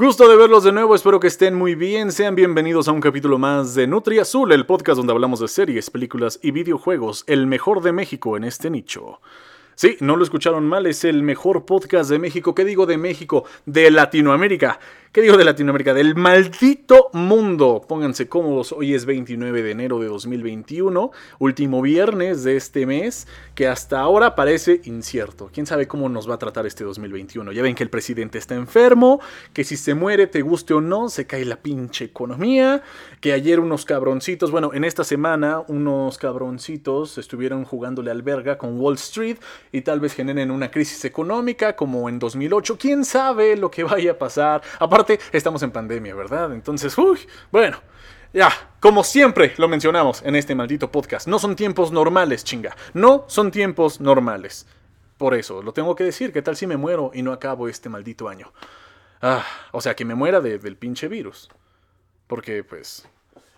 Gusto de verlos de nuevo, espero que estén muy bien. Sean bienvenidos a un capítulo más de Nutri Azul, el podcast donde hablamos de series, películas y videojuegos, el mejor de México en este nicho. Sí, no lo escucharon mal, es el mejor podcast de México. ¿Qué digo de México? De Latinoamérica. ¿Qué digo de Latinoamérica? Del maldito mundo. Pónganse cómodos, hoy es 29 de enero de 2021, último viernes de este mes, que hasta ahora parece incierto. ¿Quién sabe cómo nos va a tratar este 2021? Ya ven que el presidente está enfermo, que si se muere, te guste o no, se cae la pinche economía, que ayer unos cabroncitos, bueno, en esta semana unos cabroncitos estuvieron jugándole al verga con Wall Street y tal vez generen una crisis económica como en 2008. ¿Quién sabe lo que vaya a pasar? Estamos en pandemia, ¿verdad? Entonces, uy, bueno. Ya, como siempre lo mencionamos en este maldito podcast, no son tiempos normales, chinga. No son tiempos normales. Por eso, lo tengo que decir, ¿qué tal si me muero y no acabo este maldito año? Ah, o sea, que me muera del pinche virus. Porque, pues,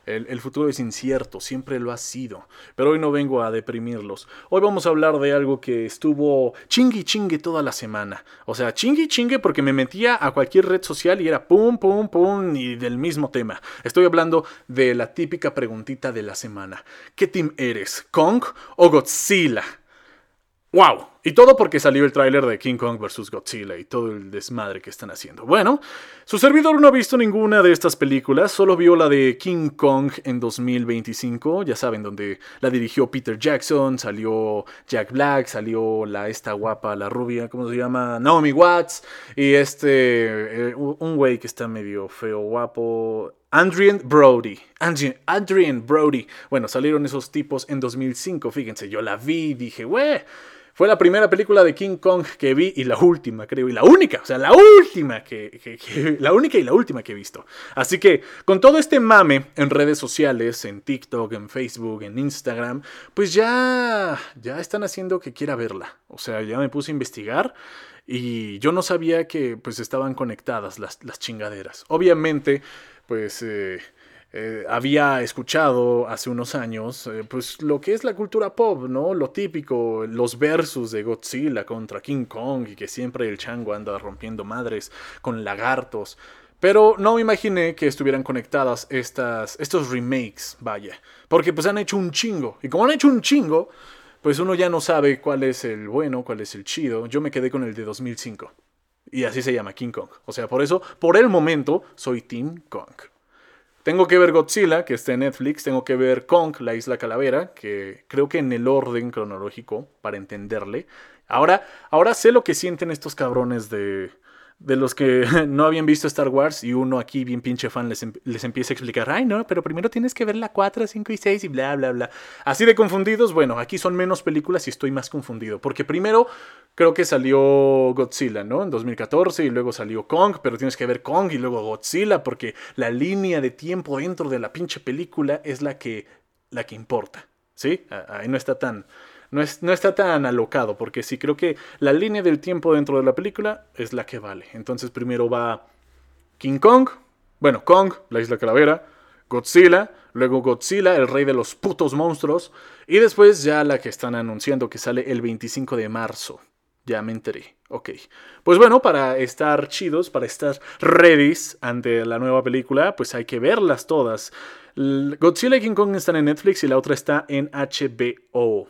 el, futuro es incierto, siempre lo ha sido. Pero hoy no vengo a deprimirlos. Hoy vamos a hablar de algo que estuvo chingui chingue toda la semana. O sea, chingui chingue porque me metía a cualquier red social y era pum, pum, pum y del mismo tema. Estoy hablando de la típica preguntita de la semana. ¿Qué team eres? ¿Kong o Godzilla? ¡Wow! Y todo porque salió el tráiler de King Kong vs. Godzilla y todo el desmadre que están haciendo. Bueno, su servidor no ha visto ninguna de estas películas, solo vio la de King Kong en 2025, ya saben, donde la dirigió Peter Jackson, salió Jack Black, salió la esta guapa, la rubia, ¿cómo se llama? Naomi Watts, y este, eh, un güey que está medio feo, guapo, Adrian Brody. Adrian, Brody. Bueno, salieron esos tipos en 2005. Fíjense, yo la vi y dije, güey, fue la primera película de King Kong que vi y la última, creo, y la única, o sea, la última que, la única y la última que he visto. Así que con todo este mame en redes sociales, en TikTok, en Facebook, en Instagram, pues ya ya están haciendo que quiera verla. O sea, ya me puse a investigar y yo no sabía que pues estaban conectadas las, chingaderas. Obviamente, pues eh, eh, había escuchado hace unos años, eh, pues lo que es la cultura pop, ¿no? Lo típico, los versos de Godzilla contra King Kong y que siempre el chango anda rompiendo madres con lagartos. Pero no me imaginé que estuvieran conectadas estas, estos remakes, vaya. Porque pues han hecho un chingo. Y como han hecho un chingo, pues uno ya no sabe cuál es el bueno, cuál es el chido. Yo me quedé con el de 2005. Y así se llama King Kong. O sea, por eso, por el momento, soy Team Kong. Tengo que ver Godzilla, que está en Netflix. Tengo que ver Kong, la isla calavera, que creo que en el orden cronológico, para entenderle. Ahora, ahora sé lo que sienten estos cabrones de, de los que no habían visto Star Wars y uno aquí bien pinche fan les, em, les, empieza a explicar, ay no, pero primero tienes que ver la 4, 5 y 6 y bla, bla, bla. Así de confundidos, bueno, aquí son menos películas y estoy más confundido, porque primero creo que salió Godzilla, ¿no? En 2014 y luego salió Kong, pero tienes que ver Kong y luego Godzilla, porque la línea de tiempo dentro de la pinche película es la que, la que importa, ¿sí? Ahí no está tan no, está tan alocado, porque sí creo que la línea del tiempo dentro de la película es la que vale. Entonces primero va King Kong, bueno, Kong, la isla calavera, Godzilla, luego Godzilla, el rey de los putos monstruos, y después ya la que están anunciando que sale el 25 de marzo. Ya me enteré. Ok. Pues bueno, para estar chidos, para estar ready ante la nueva película, pues hay que verlas todas. Godzilla y King Kong están en Netflix y la otra está en HBO.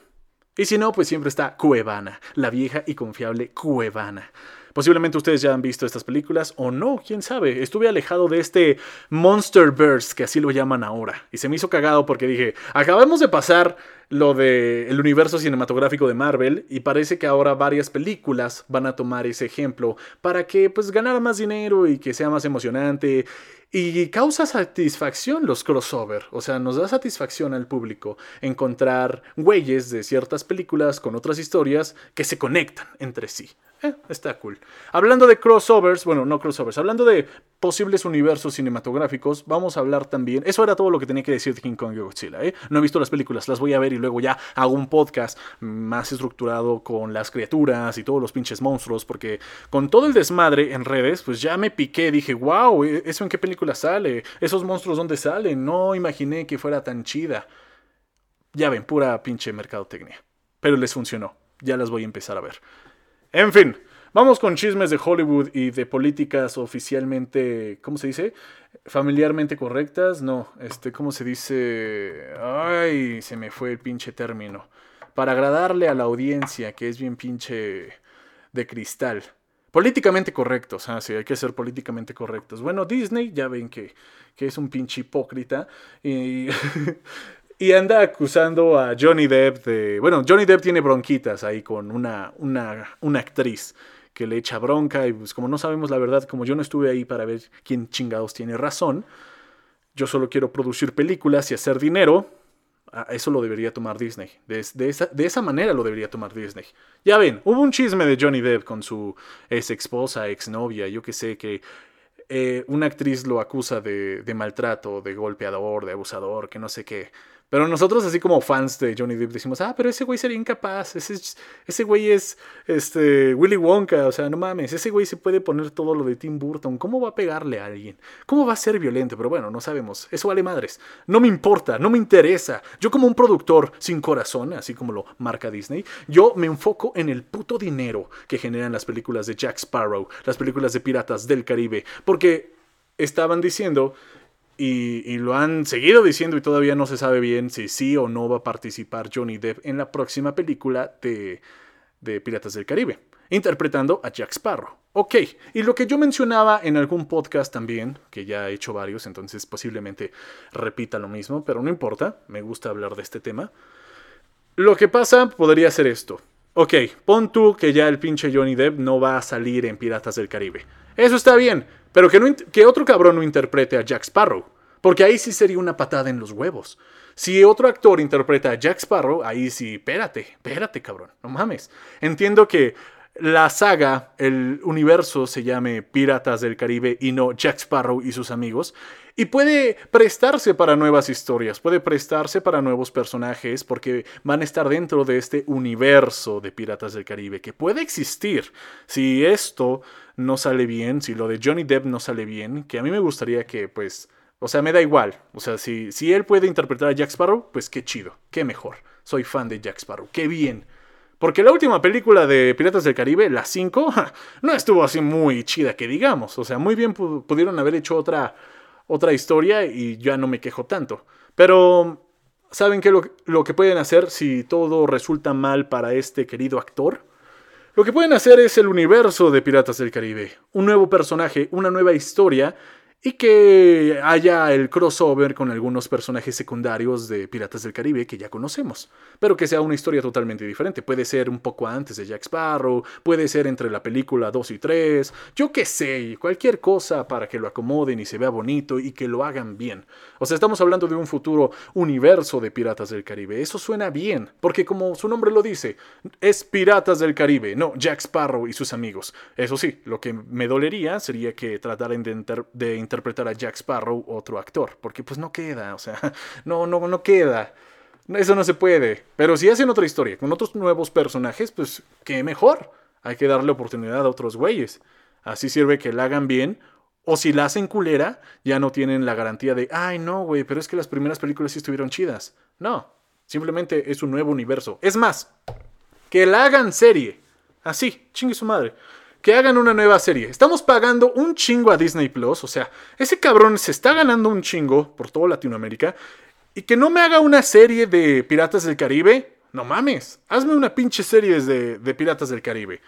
Y si no, pues siempre está Cuevana, la vieja y confiable Cuevana. Posiblemente ustedes ya han visto estas películas o no, quién sabe. Estuve alejado de este Monsterverse, que así lo llaman ahora. Y se me hizo cagado porque dije, acabamos de pasar lo del universo cinematográfico de Marvel y parece que ahora varias películas van a tomar ese ejemplo para que pues ganara más dinero y que sea más emocionante y causa satisfacción los crossover, o sea, nos da satisfacción al público encontrar güeyes de ciertas películas con otras historias que se conectan entre sí. Eh, está cool. Hablando de crossovers, bueno, no crossovers, hablando de posibles universos cinematográficos, vamos a hablar también. Eso era todo lo que tenía que decir de King Kong y Godzilla, ¿eh? No he visto las películas, las voy a ver y luego ya hago un podcast más estructurado con las criaturas y todos los pinches monstruos, porque con todo el desmadre en redes, pues ya me piqué, dije, wow, ¿e-, ¿eso en qué película sale? ¿Esos monstruos dónde salen? No imaginé que fuera tan chida. Ya ven, pura pinche mercadotecnia. Pero les funcionó. Ya las voy a empezar a ver. En fin, Vamos con chismes de Hollywood y de políticas oficialmente, ¿cómo se dice? Familiarmente correctas. No, este, ¿cómo se dice? Ay, se me fue el pinche término. Para agradarle a la audiencia, que es bien pinche de cristal. Políticamente correctos, ah, sí, hay que ser políticamente correctos. Bueno, Disney, ya ven que, que es un pinche hipócrita. Y Y anda acusando a Johnny Depp de... Bueno, Johnny Depp tiene bronquitas ahí con una, una, una actriz que le echa bronca y pues como no sabemos la verdad, como yo no estuve ahí para ver quién chingados tiene razón, yo solo quiero producir películas y hacer dinero, eso lo debería tomar Disney. De, esa, de, esa, manera lo debería tomar Disney. Ya ven, hubo un chisme de Johnny Depp con su ex esposa, ex novia, yo que sé, que eh, una actriz lo acusa de, de maltrato, de golpeador, de abusador, que no sé qué. Pero nosotros, así como fans de Johnny Depp, decimos, ah, pero ese güey sería incapaz, ese, ese güey es este, Willy Wonka, o sea, no mames, ese güey se puede poner todo lo de Tim Burton, ¿cómo va a pegarle a alguien? ¿Cómo va a ser violento? Pero bueno, no sabemos, eso vale madres, no me importa, no me interesa. Yo como un productor sin corazón, así como lo marca Disney, yo me enfoco en el puto dinero que generan las películas de Jack Sparrow, las películas de Piratas del Caribe, porque estaban diciendo y, lo han seguido diciendo y todavía no se sabe bien si sí o no va a participar Johnny Depp en la próxima película de, de Piratas del Caribe, interpretando a Jack Sparrow. Ok, y lo que yo mencionaba en algún podcast también, que ya he hecho varios, entonces posiblemente repita lo mismo, pero no importa, me gusta hablar de este tema. Lo que pasa podría ser esto. Ok, pon tú que ya el pinche Johnny Depp no va a salir en Piratas del Caribe. Eso está bien, pero que, que otro cabrón no interprete a Jack Sparrow. Porque ahí sí sería una patada en los huevos. Si otro actor interpreta a Jack Sparrow, ahí sí, espérate, espérate, cabrón, no mames. Entiendo que la saga, el universo se llame Piratas del Caribe y no Jack Sparrow y sus amigos. Y puede prestarse para nuevas historias, puede prestarse para nuevos personajes porque van a estar dentro de este universo de Piratas del Caribe que puede existir. Si esto no sale bien, si lo de Johnny Depp no sale bien, que a mí me gustaría que pues... O sea, me da igual. O sea, si, si él puede interpretar a Jack Sparrow, pues qué chido, qué mejor. Soy fan de Jack Sparrow, qué bien. Porque la última película de Piratas del Caribe, la 5, no estuvo así muy chida que digamos. O sea, muy bien pudieron haber hecho otra, otra historia y ya no me quejo tanto. Pero, ¿saben qué lo, lo que pueden hacer si todo resulta mal para este querido actor? Lo que pueden hacer es el universo de Piratas del Caribe. Un nuevo personaje, una nueva historia y que haya el crossover con algunos personajes secundarios de Piratas del Caribe que ya conocemos, pero que sea una historia totalmente diferente. Puede ser un poco antes de Jack Sparrow, puede ser entre la película 2 y 3, yo qué sé, cualquier cosa para que lo acomoden y se vea bonito y que lo hagan bien. O sea, estamos hablando de un futuro universo de Piratas del Caribe. Eso suena bien, porque como su nombre lo dice, es Piratas del Caribe, no Jack Sparrow y sus amigos. Eso sí, lo que me dolería sería que trataran de, de interpretar a Jack Sparrow otro actor, porque pues no queda, o sea, no, no, no queda. Eso no se puede. Pero si hacen otra historia con otros nuevos personajes, pues qué mejor. Hay que darle oportunidad a otros güeyes. Así sirve que la hagan bien. O si la hacen culera, ya no tienen la garantía de, ay no, güey, pero es que las primeras películas sí estuvieron chidas. No, simplemente es un nuevo universo. Es más, que la hagan serie. Así, chingue su madre que hagan una nueva serie. Estamos pagando un chingo a Disney Plus, o sea, ese cabrón se está ganando un chingo por toda Latinoamérica. Y que no me haga una serie de Piratas del Caribe. No mames, hazme una pinche serie de, de Piratas del Caribe.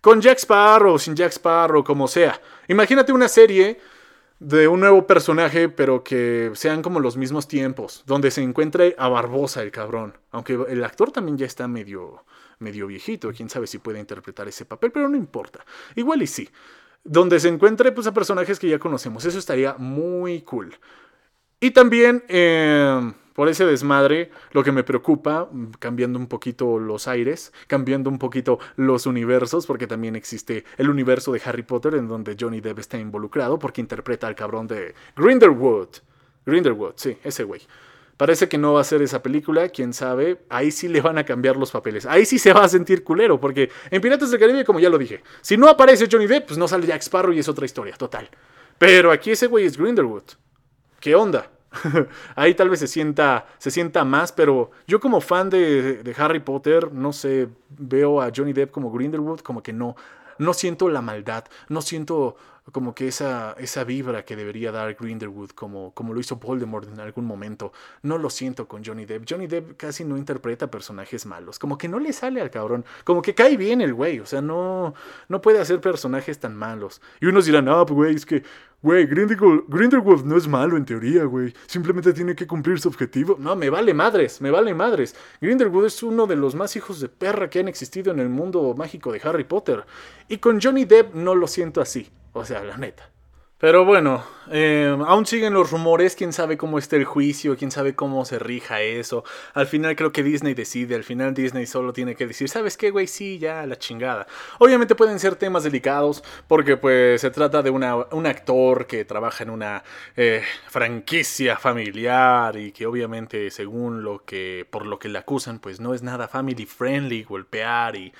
Con Jack Sparrow, sin Jack Sparrow, como sea. Imagínate una serie de un nuevo personaje, pero que sean como los mismos tiempos, donde se encuentre a Barbosa el cabrón. Aunque el actor también ya está medio, medio viejito, quién sabe si puede interpretar ese papel, pero no importa. Igual y sí. Donde se encuentre pues, a personajes que ya conocemos, eso estaría muy cool. Y también, em, por ese desmadre, lo que me preocupa, cambiando un poquito los aires, cambiando un poquito los universos, porque también existe el universo de Harry Potter en donde Johnny Depp está involucrado porque interpreta al cabrón de Grindelwood. Grindelwood, sí, ese güey. Parece que no va a ser esa película, quién sabe. Ahí sí le van a cambiar los papeles. Ahí sí se va a sentir culero, porque en Piratas del Caribe, como ya lo dije, si no aparece Johnny Depp, pues no sale Jack Sparrow y es otra historia, total. Pero aquí ese güey es Grindelwood. ¿Qué onda? Ahí tal vez se sienta, se sienta más, pero yo como fan de, Harry Potter, no sé, veo a Johnny Depp como Grindelwood, como que no. no siento la maldad, no siento como que esa, esa vibra que debería dar Grindelwood, como, como lo hizo Voldemort en algún momento. No lo siento con Johnny Depp. Johnny Depp casi no interpreta personajes malos. Como que no le sale al cabrón. Como que cae bien el güey. O sea, no, no puede hacer personajes tan malos. Y unos dirán, no, pues güey, es que, güey, Grindelwald, Grindelwald no es malo en teoría, güey. Simplemente tiene que cumplir su objetivo. No, me vale madres, me vale madres. Grindelwald es uno de los más hijos de perra que han existido en el mundo mágico de Harry Potter. Y con Johnny Depp no lo siento así. O sea, la neta. Pero bueno, eh, aún siguen los rumores, quién sabe cómo está el juicio, quién sabe cómo se rija eso. Al final creo que Disney decide, al final Disney solo tiene que decir, ¿sabes qué, güey? Sí, ya, la chingada. Obviamente pueden ser temas delicados, porque pues se trata de un actor que trabaja en una eh, franquicia familiar y que obviamente según lo que, por lo que le acusan, pues no es nada family friendly, golpear y,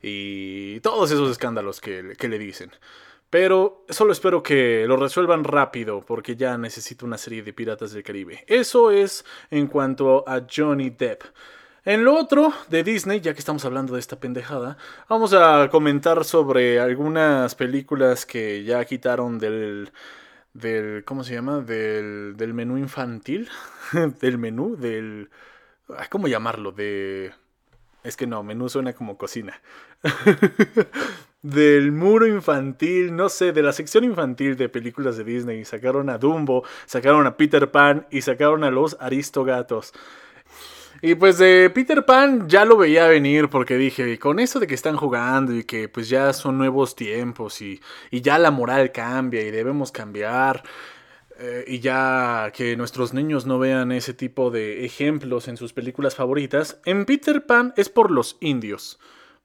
y todos esos escándalos que le dicen. Pero solo espero que lo resuelvan rápido porque ya necesito una serie de Piratas del Caribe. Eso es en cuanto a Johnny Depp. En lo otro de Disney, ya que estamos hablando de esta pendejada, vamos a comentar sobre algunas películas que ya quitaron del del ¿cómo se llama? del del menú infantil, del menú del ¿cómo llamarlo? de es que no, menú suena como cocina. del muro infantil, no sé, de la sección infantil de películas de Disney. Sacaron a Dumbo, sacaron a Peter Pan y sacaron a los Aristogatos. Y pues de Peter Pan ya lo veía venir porque dije, con eso de que están jugando y que pues ya son nuevos tiempos y, y ya la moral cambia y debemos cambiar. Eh, y ya que nuestros niños no vean ese tipo de ejemplos en sus películas favoritas, en Peter Pan es por los indios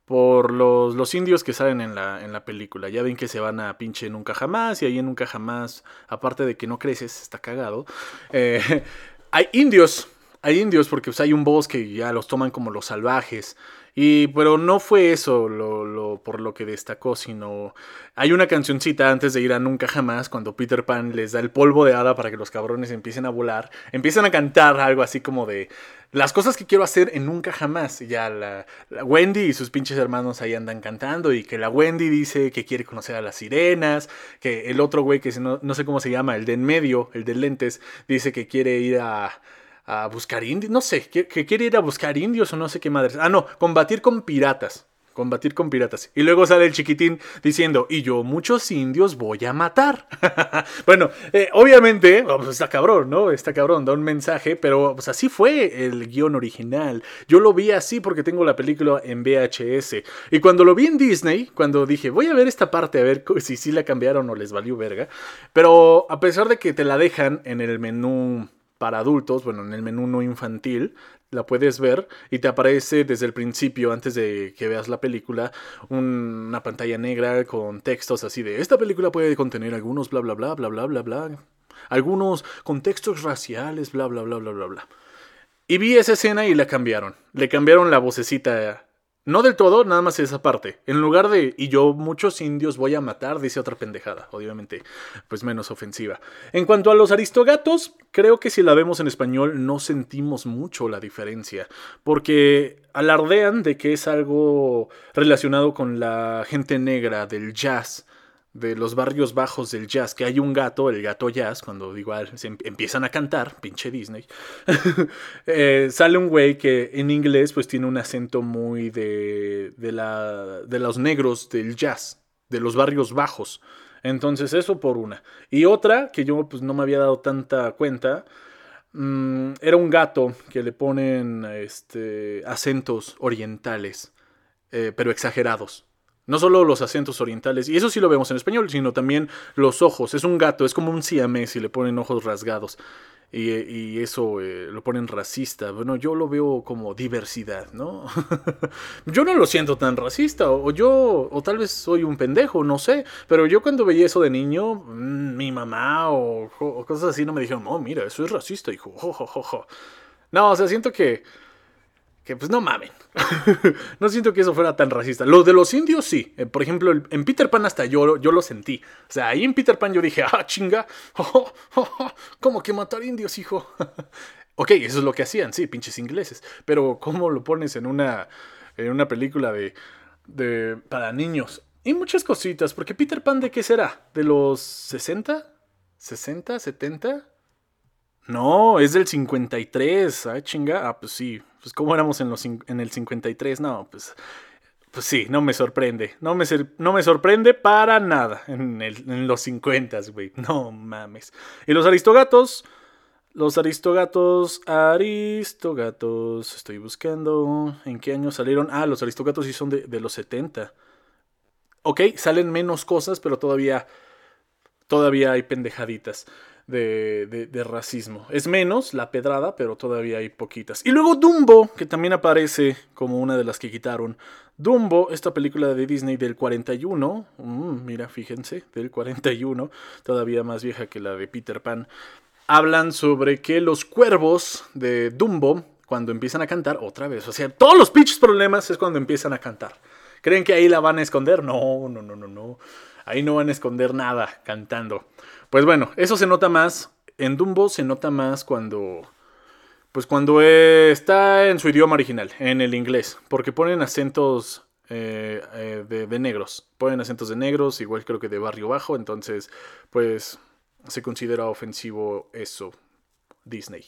por los, los indios que salen en la, en la película. Ya ven que se van a pinche Nunca Jamás y ahí en Nunca Jamás, aparte de que no creces, está cagado. Eh, hay indios, hay indios porque pues, hay un bosque y ya los toman como los salvajes. Y, pero no fue eso lo, por lo que destacó, sino hay una cancioncita antes de ir a Nunca Jamás, cuando Peter Pan les da el polvo de hada para que los cabrones empiecen a volar, empiezan a cantar algo así como de las cosas que quiero hacer en Nunca Jamás. Ya la, Wendy y sus pinches hermanos ahí andan cantando y que la Wendy dice que quiere conocer a las sirenas, que el otro güey que no, no sé cómo se llama, el de en medio, el de lentes, dice que quiere ir a a buscar indios, no sé, que, quiere ir a buscar indios o no sé qué madres. Ah, no, combatir con piratas. Combatir con piratas. Y luego sale el chiquitín diciendo, y yo muchos indios voy a matar. bueno, eh, obviamente, oh, pues está cabrón, ¿no? Está cabrón, da un mensaje, pero pues así fue el guion original. Yo lo vi así porque tengo la película en VHS. Y cuando lo vi en Disney, cuando dije, voy a ver esta parte a ver si sí la cambiaron o les valió verga. Pero a pesar de que te la dejan en el menú para adultos, bueno, en el menú no infantil, la puedes ver y te aparece desde el principio, antes de que veas la película, una pantalla negra con textos así de, esta película puede contener algunos bla bla bla bla bla bla bla, algunos contextos raciales, bla bla bla bla bla bla. Y vi esa escena y la cambiaron. Le cambiaron la vocecita no del todo, nada más esa parte. En lugar de, y yo muchos indios voy a matar, dice otra pendejada, obviamente, pues menos ofensiva. En cuanto a los aristogatos, creo que si la vemos en español no sentimos mucho la diferencia, porque alardean de que es algo relacionado con la gente negra del jazz de los barrios bajos del jazz, que hay un gato, el gato jazz, cuando igual se em, empiezan a cantar, pinche Disney, eh, sale un güey que en inglés pues tiene un acento muy de, de, la, de los negros del jazz, de los barrios bajos. Entonces eso por una. Y otra, que yo pues no me había dado tanta cuenta, mm, era un gato que le ponen este, acentos orientales, eh, pero exagerados. No solo los acentos orientales, y eso sí lo vemos en español, sino también los ojos. Es un gato, es como un siamés y le ponen ojos rasgados. Y, eso eh, lo ponen racista. Bueno, yo lo veo como diversidad, ¿no? yo no lo siento tan racista, o, yo, o tal vez soy un pendejo, no sé. Pero yo cuando veía eso de niño, mm, mi mamá o, cosas así no me dijeron, oh, mira, eso es racista, hijo. No, o sea, siento que que pues no mamen. no siento que eso fuera tan racista. Lo de los indios sí. Eh, por ejemplo, en Peter Pan hasta yo, yo lo sentí. O sea, ahí en Peter Pan yo dije, ah, chinga. ¿Cómo que matar indios, hijo? ok, eso es lo que hacían, sí, pinches ingleses. Pero ¿cómo lo pones en una, en una película de, de, para niños? Y muchas cositas, porque Peter Pan de qué será? ¿De los 60? ¿60? ¿70? No, es del 53. Ah, chinga. Ah, pues sí. Pues cómo éramos en, los, en el 53. No, pues... Pues sí, no me sorprende. No me, no me sorprende para nada en, en los 50, güey. No mames. Y los aristogatos... Los aristogatos, aristogatos, estoy buscando en qué año salieron. Ah, los aristogatos sí son de, de los 70. Ok, salen menos cosas, pero todavía, todavía hay pendejaditas de, de, racismo. Es menos la pedrada, pero todavía hay poquitas. Y luego Dumbo, que también aparece como una de las que quitaron. Dumbo, esta película de Disney del 41, mm, mira, fíjense, del 41, todavía más vieja que la de Peter Pan hablan sobre que los cuervos de Dumbo, cuando empiezan a cantar, otra vez, o sea, todos los pinches problemas es cuando empiezan a cantar. ¿Creen que ahí la van a esconder? No, no, no, no, no. Ahí no van a esconder nada cantando. Pues bueno, eso se nota más. En Dumbo se nota más cuando. Pues cuando está en su idioma original, en el inglés. Porque ponen acentos eh, eh, de, negros. Ponen acentos de negros, igual creo que de barrio bajo. Entonces, pues se considera ofensivo eso, Disney.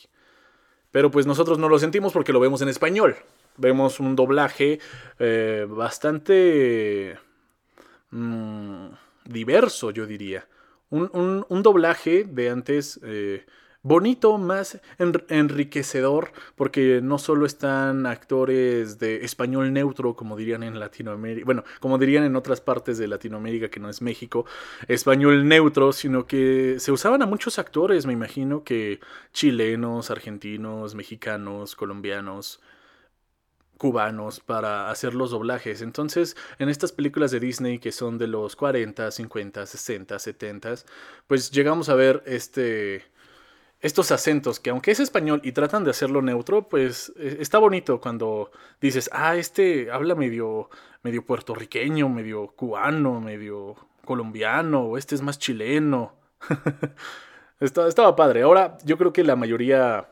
Pero pues nosotros no lo sentimos porque lo vemos en español. Vemos un doblaje eh, bastante mm, diverso, yo diría. Un, un, doblaje de antes eh, bonito, más enriquecedor, porque no solo están actores de español neutro, como dirían en Latinoamérica, bueno, como dirían en otras partes de Latinoamérica que no es México, español neutro, sino que se usaban a muchos actores, me imagino que chilenos, argentinos, mexicanos, colombianos cubanos para hacer los doblajes. Entonces, en estas películas de Disney que son de los 40, 50, 60, 70, pues llegamos a ver este estos acentos que aunque es español y tratan de hacerlo neutro, pues e, está bonito cuando dices, ah, este habla medio, medio puertorriqueño, medio cubano, medio colombiano, o este es más chileno. estaba padre. Ahora yo creo que la mayoría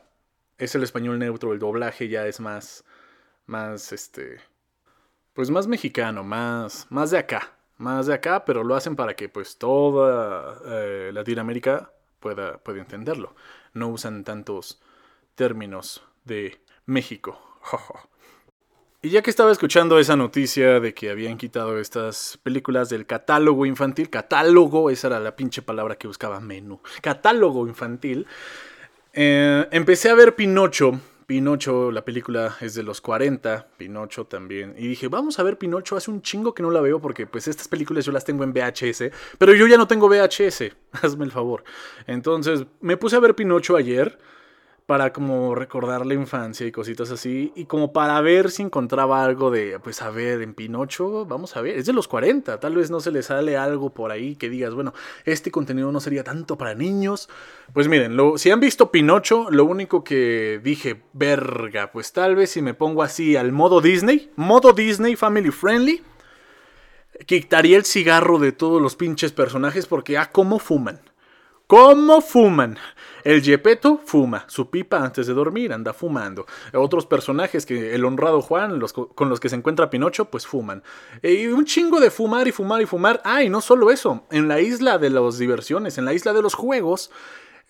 es el español neutro, el doblaje ya es más, más, este, pues más mexicano, más, más de acá, más de acá, pero lo hacen para que pues toda eh, Latinoamérica pueda, pueda entenderlo no usan tantos términos de México. y ya que estaba escuchando esa noticia de que habían quitado estas películas del catálogo infantil, catálogo, esa era la pinche palabra que buscaba menú, catálogo infantil, eh, empecé a ver Pinocho Pinocho, la película es de los 40, Pinocho también. Y dije, vamos a ver Pinocho, hace un chingo que no la veo porque pues estas películas yo las tengo en VHS, pero yo ya no tengo VHS, hazme el favor. Entonces me puse a ver Pinocho ayer para como recordar la infancia y cositas así, y como para ver si encontraba algo de, pues a ver, en Pinocho, vamos a ver, es de los 40, tal vez no se le sale algo por ahí que digas, bueno, este contenido no sería tanto para niños. Pues miren, lo, si han visto Pinocho, lo único que dije, verga, pues tal vez si me pongo así al modo Disney, modo Disney Family Friendly, quitaría el cigarro de todos los pinches personajes porque, ah, cómo fuman. ¿Cómo fuman? El Yepeto fuma, su pipa antes de dormir anda fumando. Otros personajes que el honrado Juan, con los que se encuentra Pinocho, pues fuman. Y un chingo de fumar y fumar y fumar. Ah, no solo eso, en la isla de las diversiones, en la isla de los juegos,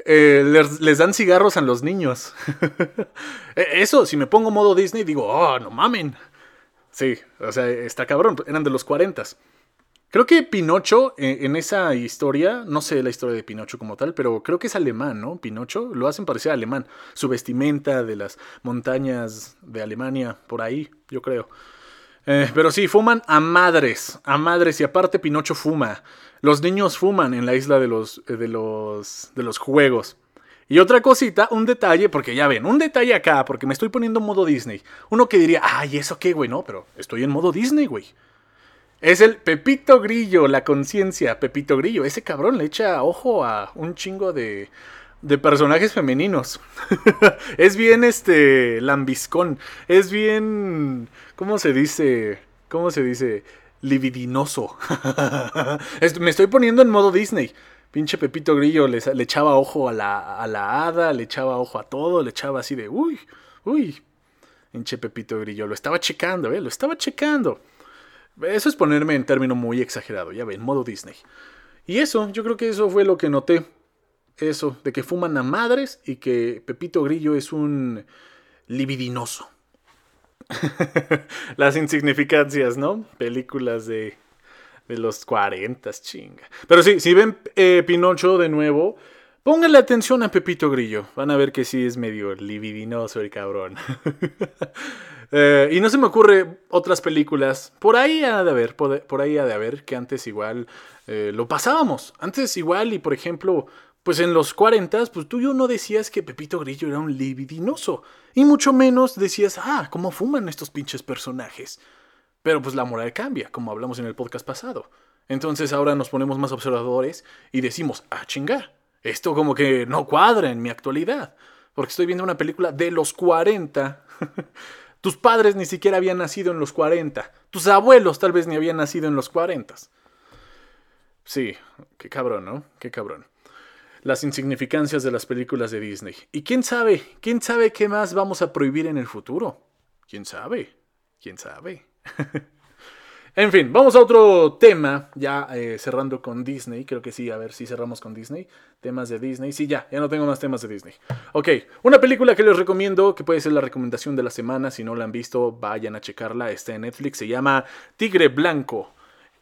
eh, les, dan cigarros a los niños. E, eso, si me pongo modo Disney, digo, oh, no mamen. Sí, o sea, está cabrón, eran de los 40. Creo que Pinocho, eh, en esa historia, no sé la historia de Pinocho como tal, pero creo que es alemán, ¿no? Pinocho lo hacen parecer alemán. Su vestimenta de las montañas de Alemania, por ahí, yo creo. Eh, pero sí, fuman a madres, a madres, y aparte Pinocho fuma. Los niños fuman en la isla de los, de los, de los juegos. Y otra cosita, un detalle, porque ya ven, un detalle acá, porque me estoy poniendo en modo Disney. Uno que diría, ay, ¿eso qué, güey? No, pero estoy en modo Disney, güey. Es el Pepito Grillo, la conciencia. Pepito Grillo, ese cabrón le echa ojo a un chingo de, de personajes femeninos. es bien este lambiscón. Es bien. ¿Cómo se dice? ¿Cómo se dice? Libidinoso. me estoy poniendo en modo Disney. Pinche Pepito Grillo le, echaba ojo a la, a la hada, le echaba ojo a todo, le echaba así de uy, uy. Pinche Pepito Grillo. Lo estaba checando, ¿eh? Lo estaba checando. Eso es ponerme en término muy exagerado, ya ven, modo Disney. Y eso, yo creo que eso fue lo que noté. Eso, de que fuman a madres y que Pepito Grillo es un libidinoso. Las insignificancias, ¿no? Películas de, de los 40, chinga. Pero sí, si ven eh, Pinocho de nuevo, pónganle atención a Pepito Grillo. Van a ver que sí es medio libidinoso el cabrón. Eh, y no se me ocurre otras películas. Por ahí ha de haber, por, ahí ha de haber, que antes igual eh, lo pasábamos. Antes igual, y por ejemplo, pues en los 40, pues tú y yo no decías que Pepito Grillo era un libidinoso. Y mucho menos decías, ah, cómo fuman estos pinches personajes. Pero pues la moral cambia, como hablamos en el podcast pasado. Entonces ahora nos ponemos más observadores y decimos, ah, chinga, esto como que no cuadra en mi actualidad. Porque estoy viendo una película de los 40. Tus padres ni siquiera habían nacido en los 40. Tus abuelos tal vez ni habían nacido en los 40. Sí, qué cabrón, ¿no? Qué cabrón las insignificancias de las películas de Disney. Y quién sabe, quién sabe qué más vamos a prohibir en el futuro. ¿Quién sabe? ¿Quién sabe? en fin, vamos a otro tema, ya eh, cerrando con Disney. Creo que sí, a ver si cerramos con Disney. Temas de Disney. Sí, ya, ya no tengo más temas de Disney. Ok, una película que les recomiendo, que puede ser la recomendación de la semana. Si no la han visto, vayan a checarla. Está en Netflix, se llama Tigre Blanco.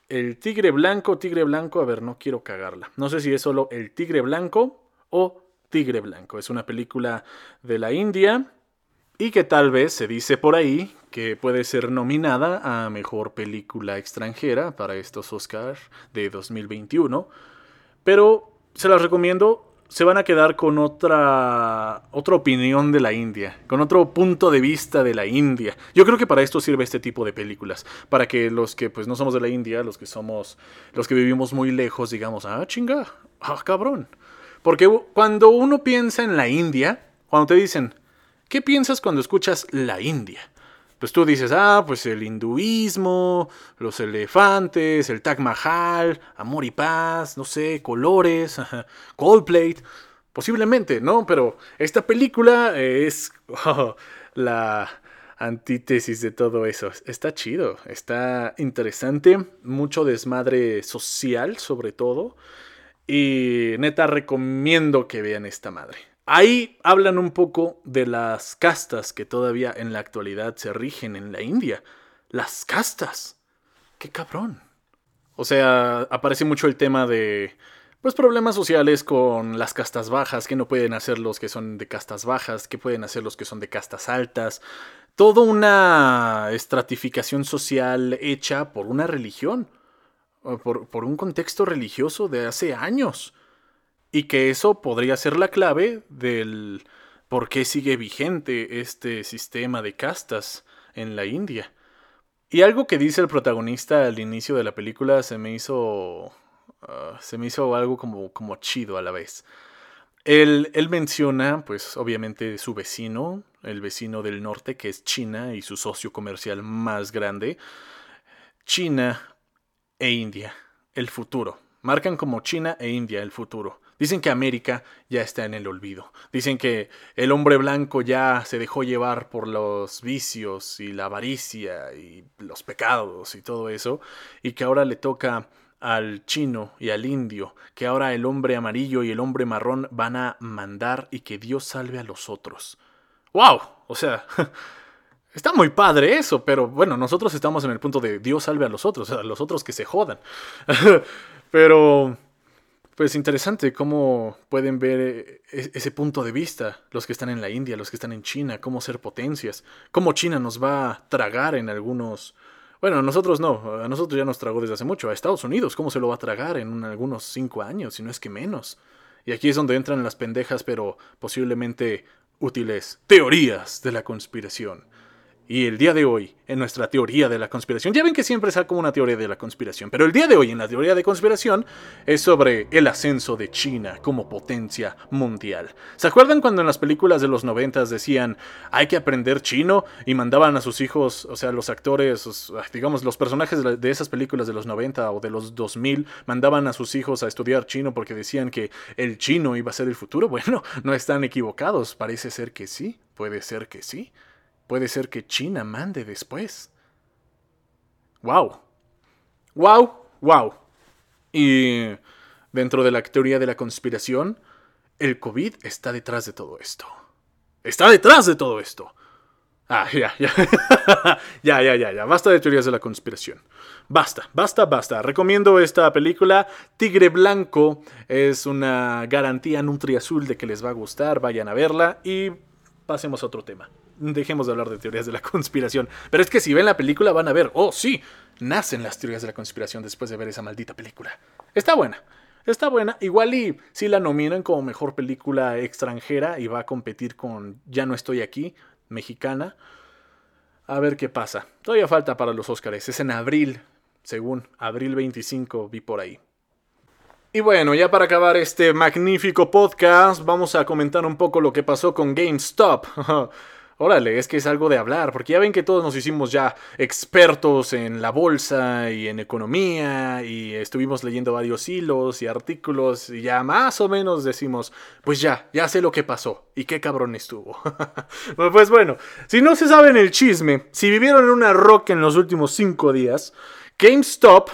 El tigre blanco, tigre blanco, a ver, no quiero cagarla. No sé si es solo el tigre blanco o tigre blanco. Es una película de la India y que tal vez se dice por ahí que puede ser nominada a Mejor Película Extranjera para estos Oscars de 2021. Pero se las recomiendo se van a quedar con otra, otra opinión de la India, con otro punto de vista de la India. Yo creo que para esto sirve este tipo de películas, para que los que pues no somos de la India, los que somos, los que vivimos muy lejos, digamos, ah, chinga, ah, cabrón. Porque cuando uno piensa en la India, cuando te dicen, ¿qué piensas cuando escuchas la India? pues tú dices, ah, pues el hinduismo, los elefantes, el Taj Mahal, amor y paz, no sé, colores, Coldplay, posiblemente, ¿no? Pero esta película es oh, la antítesis de todo eso. Está chido, está interesante, mucho desmadre social sobre todo. Y neta recomiendo que vean esta madre. Ahí hablan un poco de las castas que todavía en la actualidad se rigen en la India. Las castas. Qué cabrón. O sea, aparece mucho el tema de pues problemas sociales con las castas bajas, que no pueden hacer los que son de castas bajas, que pueden hacer los que son de castas altas. Toda una estratificación social hecha por una religión, por, por un contexto religioso de hace años. Y que eso podría ser la clave del por qué sigue vigente este sistema de castas en la India. Y algo que dice el protagonista al inicio de la película se me hizo. Ah, se me hizo algo como, como chido a la vez. Él, él, menciona, pues obviamente, su vecino, el vecino del norte, que es China y su socio comercial más grande. China e India, el futuro. Marcan como China e India el futuro. Dicen que América ya está en el olvido. Dicen que el hombre blanco ya se dejó llevar por los vicios y la avaricia y los pecados y todo eso, y que ahora le toca al chino y al indio, que ahora el hombre amarillo y el hombre marrón van a mandar y que Dios salve a los otros. ¡Wow! O sea, está muy padre eso, pero bueno, nosotros estamos en el punto de Dios salve a los otros, a los otros que se jodan. pero pues interesante cómo pueden ver eh, e-, ese punto de vista, los que están en la India, los que están en China, cómo ser potencias, cómo China nos va a tragar en algunos... Bueno, a nosotros no, a nosotros ya nos tragó desde hace mucho, a Estados Unidos, cómo se lo va a tragar en algunos cinco años, si no es que menos. Y aquí es donde entran las pendejas, pero posiblemente útiles teorías de la conspiración. Y el día de hoy, en nuestra teoría de la conspiración, ya ven que siempre saco una teoría de la conspiración, pero el día de hoy en la teoría de conspiración es sobre el ascenso de China como potencia mundial. ¿Se acuerdan cuando en las películas de los noventas decían hay que aprender chino y mandaban a sus hijos, o sea, los actores, digamos, los personajes de esas películas de los 90 o de los 2000 mandaban a sus hijos a estudiar chino porque decían que el chino iba a ser el futuro? Bueno, no están equivocados, parece ser que sí, puede ser que sí. Puede ser que China mande después. ¡Wow! wow, wow. Y dentro de la teoría de la conspiración, el COVID está detrás de todo esto. Está detrás de todo esto. Ah, ya, ya. ya, ya, ya, ya. Basta de teorías de la conspiración. Basta, basta, basta. Recomiendo esta película. Tigre Blanco es una garantía Nutri-Azul de que les va a gustar. Vayan a verla y pasemos a otro tema. Dejemos de hablar de teorías de la conspiración. Pero es que si ven la película van a ver, oh sí, nacen las teorías de la conspiración después de ver esa maldita película. Está buena. Está buena. Igual y si la nominan como mejor película extranjera y va a competir con Ya no estoy aquí, mexicana. A ver qué pasa. Todavía falta para los Oscars. Es en abril, según abril 25 vi por ahí. Y bueno, ya para acabar este magnífico podcast, vamos a comentar un poco lo que pasó con GameStop. Órale, es que es algo de hablar, porque ya ven que todos nos hicimos ya expertos en la bolsa y en economía y estuvimos leyendo varios hilos y artículos y ya más o menos decimos, pues ya, ya sé lo que pasó y qué cabrón estuvo. pues bueno, si no se saben el chisme, si vivieron en una roca en los últimos cinco días, GameStop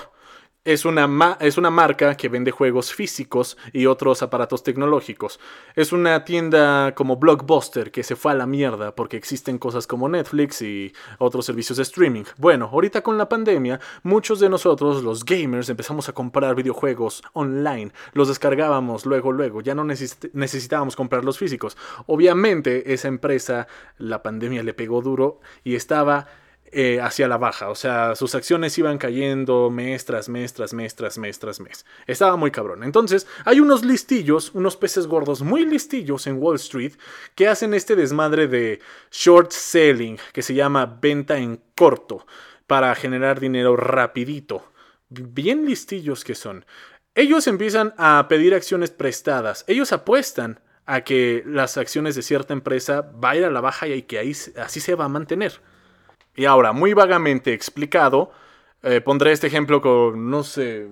es una, es una marca que vende juegos físicos y otros aparatos tecnológicos. Es una tienda como Blockbuster que se fue a la mierda porque existen cosas como Netflix y otros servicios de streaming. Bueno, ahorita con la pandemia, muchos de nosotros, los gamers, empezamos a comprar videojuegos online. Los descargábamos luego, luego. Ya no necesitábamos comprar los físicos. Obviamente, esa empresa, la pandemia le pegó duro y estaba eh, hacia la baja. O sea, sus acciones iban cayendo mes tras mes, tras mes, tras mes, tras mes. Estaba muy cabrón. Entonces, hay unos listillos, unos peces gordos muy listillos en Wall Street que hacen este desmadre de short selling, que se llama venta en corto, para generar dinero rapidito. Bien listillos que son. Ellos empiezan a pedir acciones prestadas. Ellos apuestan a que las acciones de cierta empresa vayan a la baja y que ahí, así se va a mantener. Y ahora, muy vagamente explicado, eh, pondré este ejemplo con, no sé,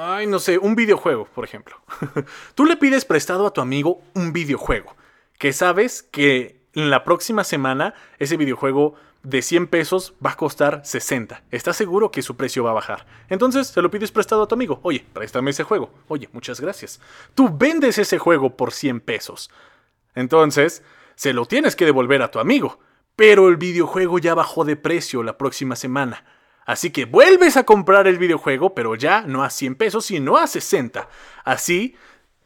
ay, no sé, un videojuego, por ejemplo. Tú le pides prestado a tu amigo un videojuego, que sabes que en la próxima semana ese videojuego de 100 pesos va a costar 60. Estás seguro que su precio va a bajar. Entonces se lo pides prestado a tu amigo. Oye, préstame ese juego. Oye, muchas gracias. Tú vendes ese juego por 100 pesos. Entonces, se lo tienes que devolver a tu amigo. Pero el videojuego ya bajó de precio la próxima semana. Así que vuelves a comprar el videojuego, pero ya no a 100 pesos, sino a 60. Así,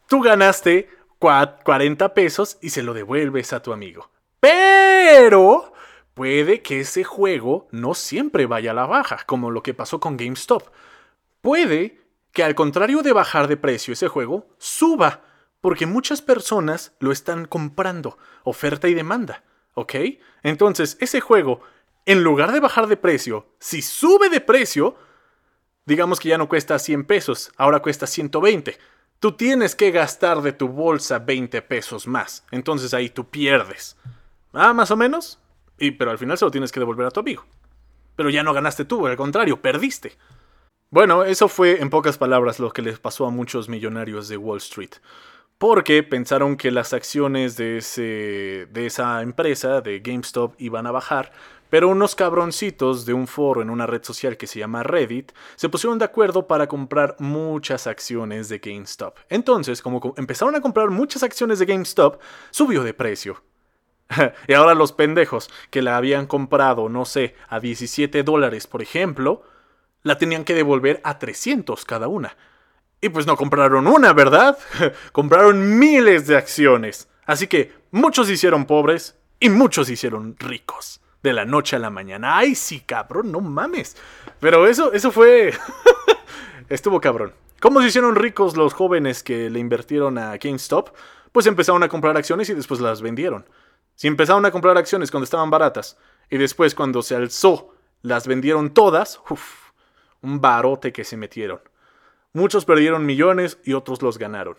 tú ganaste 40 pesos y se lo devuelves a tu amigo. Pero puede que ese juego no siempre vaya a la baja, como lo que pasó con GameStop. Puede que al contrario de bajar de precio ese juego, suba, porque muchas personas lo están comprando, oferta y demanda. ¿Ok? Entonces, ese juego, en lugar de bajar de precio, si sube de precio, digamos que ya no cuesta 100 pesos, ahora cuesta 120. Tú tienes que gastar de tu bolsa 20 pesos más. Entonces ahí tú pierdes. Ah, más o menos. Y, pero al final se lo tienes que devolver a tu amigo. Pero ya no ganaste tú, al contrario, perdiste. Bueno, eso fue en pocas palabras lo que les pasó a muchos millonarios de Wall Street porque pensaron que las acciones de, ese, de esa empresa, de GameStop, iban a bajar, pero unos cabroncitos de un foro en una red social que se llama Reddit se pusieron de acuerdo para comprar muchas acciones de GameStop. Entonces, como empezaron a comprar muchas acciones de GameStop, subió de precio. y ahora los pendejos que la habían comprado, no sé, a 17 dólares, por ejemplo, la tenían que devolver a 300 cada una. Y pues no compraron una, ¿verdad? compraron miles de acciones. Así que muchos se hicieron pobres y muchos se hicieron ricos. De la noche a la mañana. Ay, sí, cabrón, no mames. Pero eso, eso fue... Estuvo cabrón. ¿Cómo se hicieron ricos los jóvenes que le invirtieron a GameStop? Pues empezaron a comprar acciones y después las vendieron. Si empezaron a comprar acciones cuando estaban baratas y después cuando se alzó las vendieron todas, uff, un barote que se metieron. Muchos perdieron millones y otros los ganaron.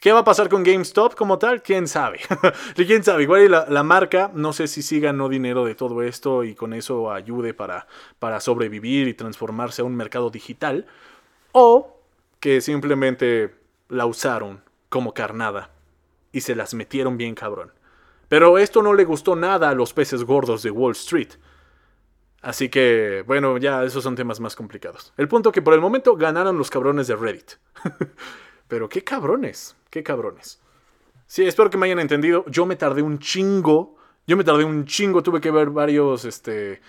¿Qué va a pasar con GameStop como tal? ¿Quién sabe? ¿Quién sabe? Igual la, marca, no sé si sí ganó dinero de todo esto y con eso ayude para, para sobrevivir y transformarse a un mercado digital. O que simplemente la usaron como carnada y se las metieron bien cabrón. Pero esto no le gustó nada a los peces gordos de Wall Street. Así que, bueno, ya esos son temas más complicados. El punto que por el momento ganaron los cabrones de Reddit. Pero qué cabrones, qué cabrones. Sí, espero que me hayan entendido. Yo me tardé un chingo. Yo me tardé un chingo. Tuve que ver varios este,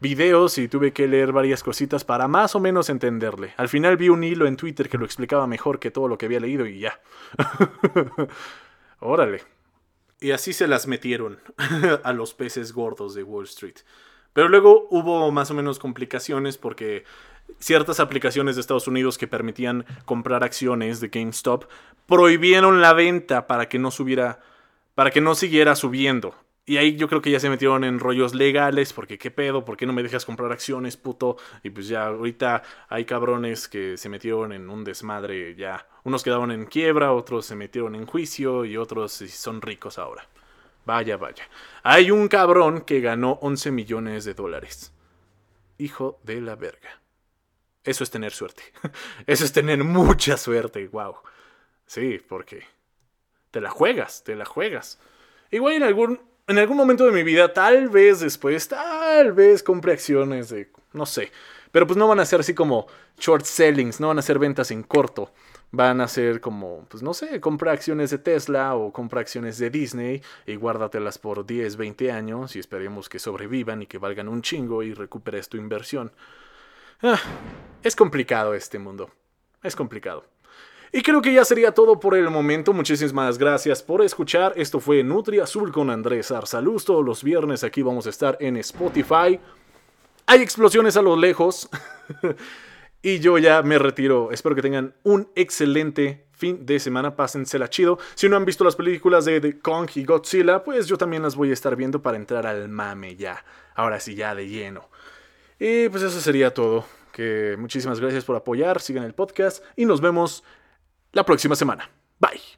videos y tuve que leer varias cositas para más o menos entenderle. Al final vi un hilo en Twitter que lo explicaba mejor que todo lo que había leído y ya. Órale. Y así se las metieron a los peces gordos de Wall Street. Pero luego hubo más o menos complicaciones porque ciertas aplicaciones de Estados Unidos que permitían comprar acciones de GameStop prohibieron la venta para que no subiera, para que no siguiera subiendo. Y ahí yo creo que ya se metieron en rollos legales, porque qué pedo, ¿por qué no me dejas comprar acciones, puto? Y pues ya ahorita hay cabrones que se metieron en un desmadre ya. Unos quedaron en quiebra, otros se metieron en juicio y otros son ricos ahora. Vaya, vaya. Hay un cabrón que ganó 11 millones de dólares. Hijo de la verga. Eso es tener suerte. Eso es tener mucha suerte, wow. Sí, porque te la juegas, te la juegas. Igual en algún, en algún momento de mi vida, tal vez después, tal vez compre acciones de, no sé. Pero pues no van a ser así como short sellings, no van a ser ventas en corto. Van a ser como, pues no sé, compra acciones de Tesla o compra acciones de Disney y guárdatelas por 10, 20 años y esperemos que sobrevivan y que valgan un chingo y recuperes tu inversión. Ah, es complicado este mundo. Es complicado. Y creo que ya sería todo por el momento. Muchísimas gracias por escuchar. Esto fue Nutria Azul con Andrés Arsaluz. Todos los viernes aquí vamos a estar en Spotify. Hay explosiones a lo lejos. y yo ya me retiro. Espero que tengan un excelente fin de semana. Pásensela chido. Si no han visto las películas de The Kong y Godzilla, pues yo también las voy a estar viendo para entrar al mame ya. Ahora sí, ya de lleno. Y pues eso sería todo. Que muchísimas gracias por apoyar, sigan el podcast y nos vemos la próxima semana. Bye.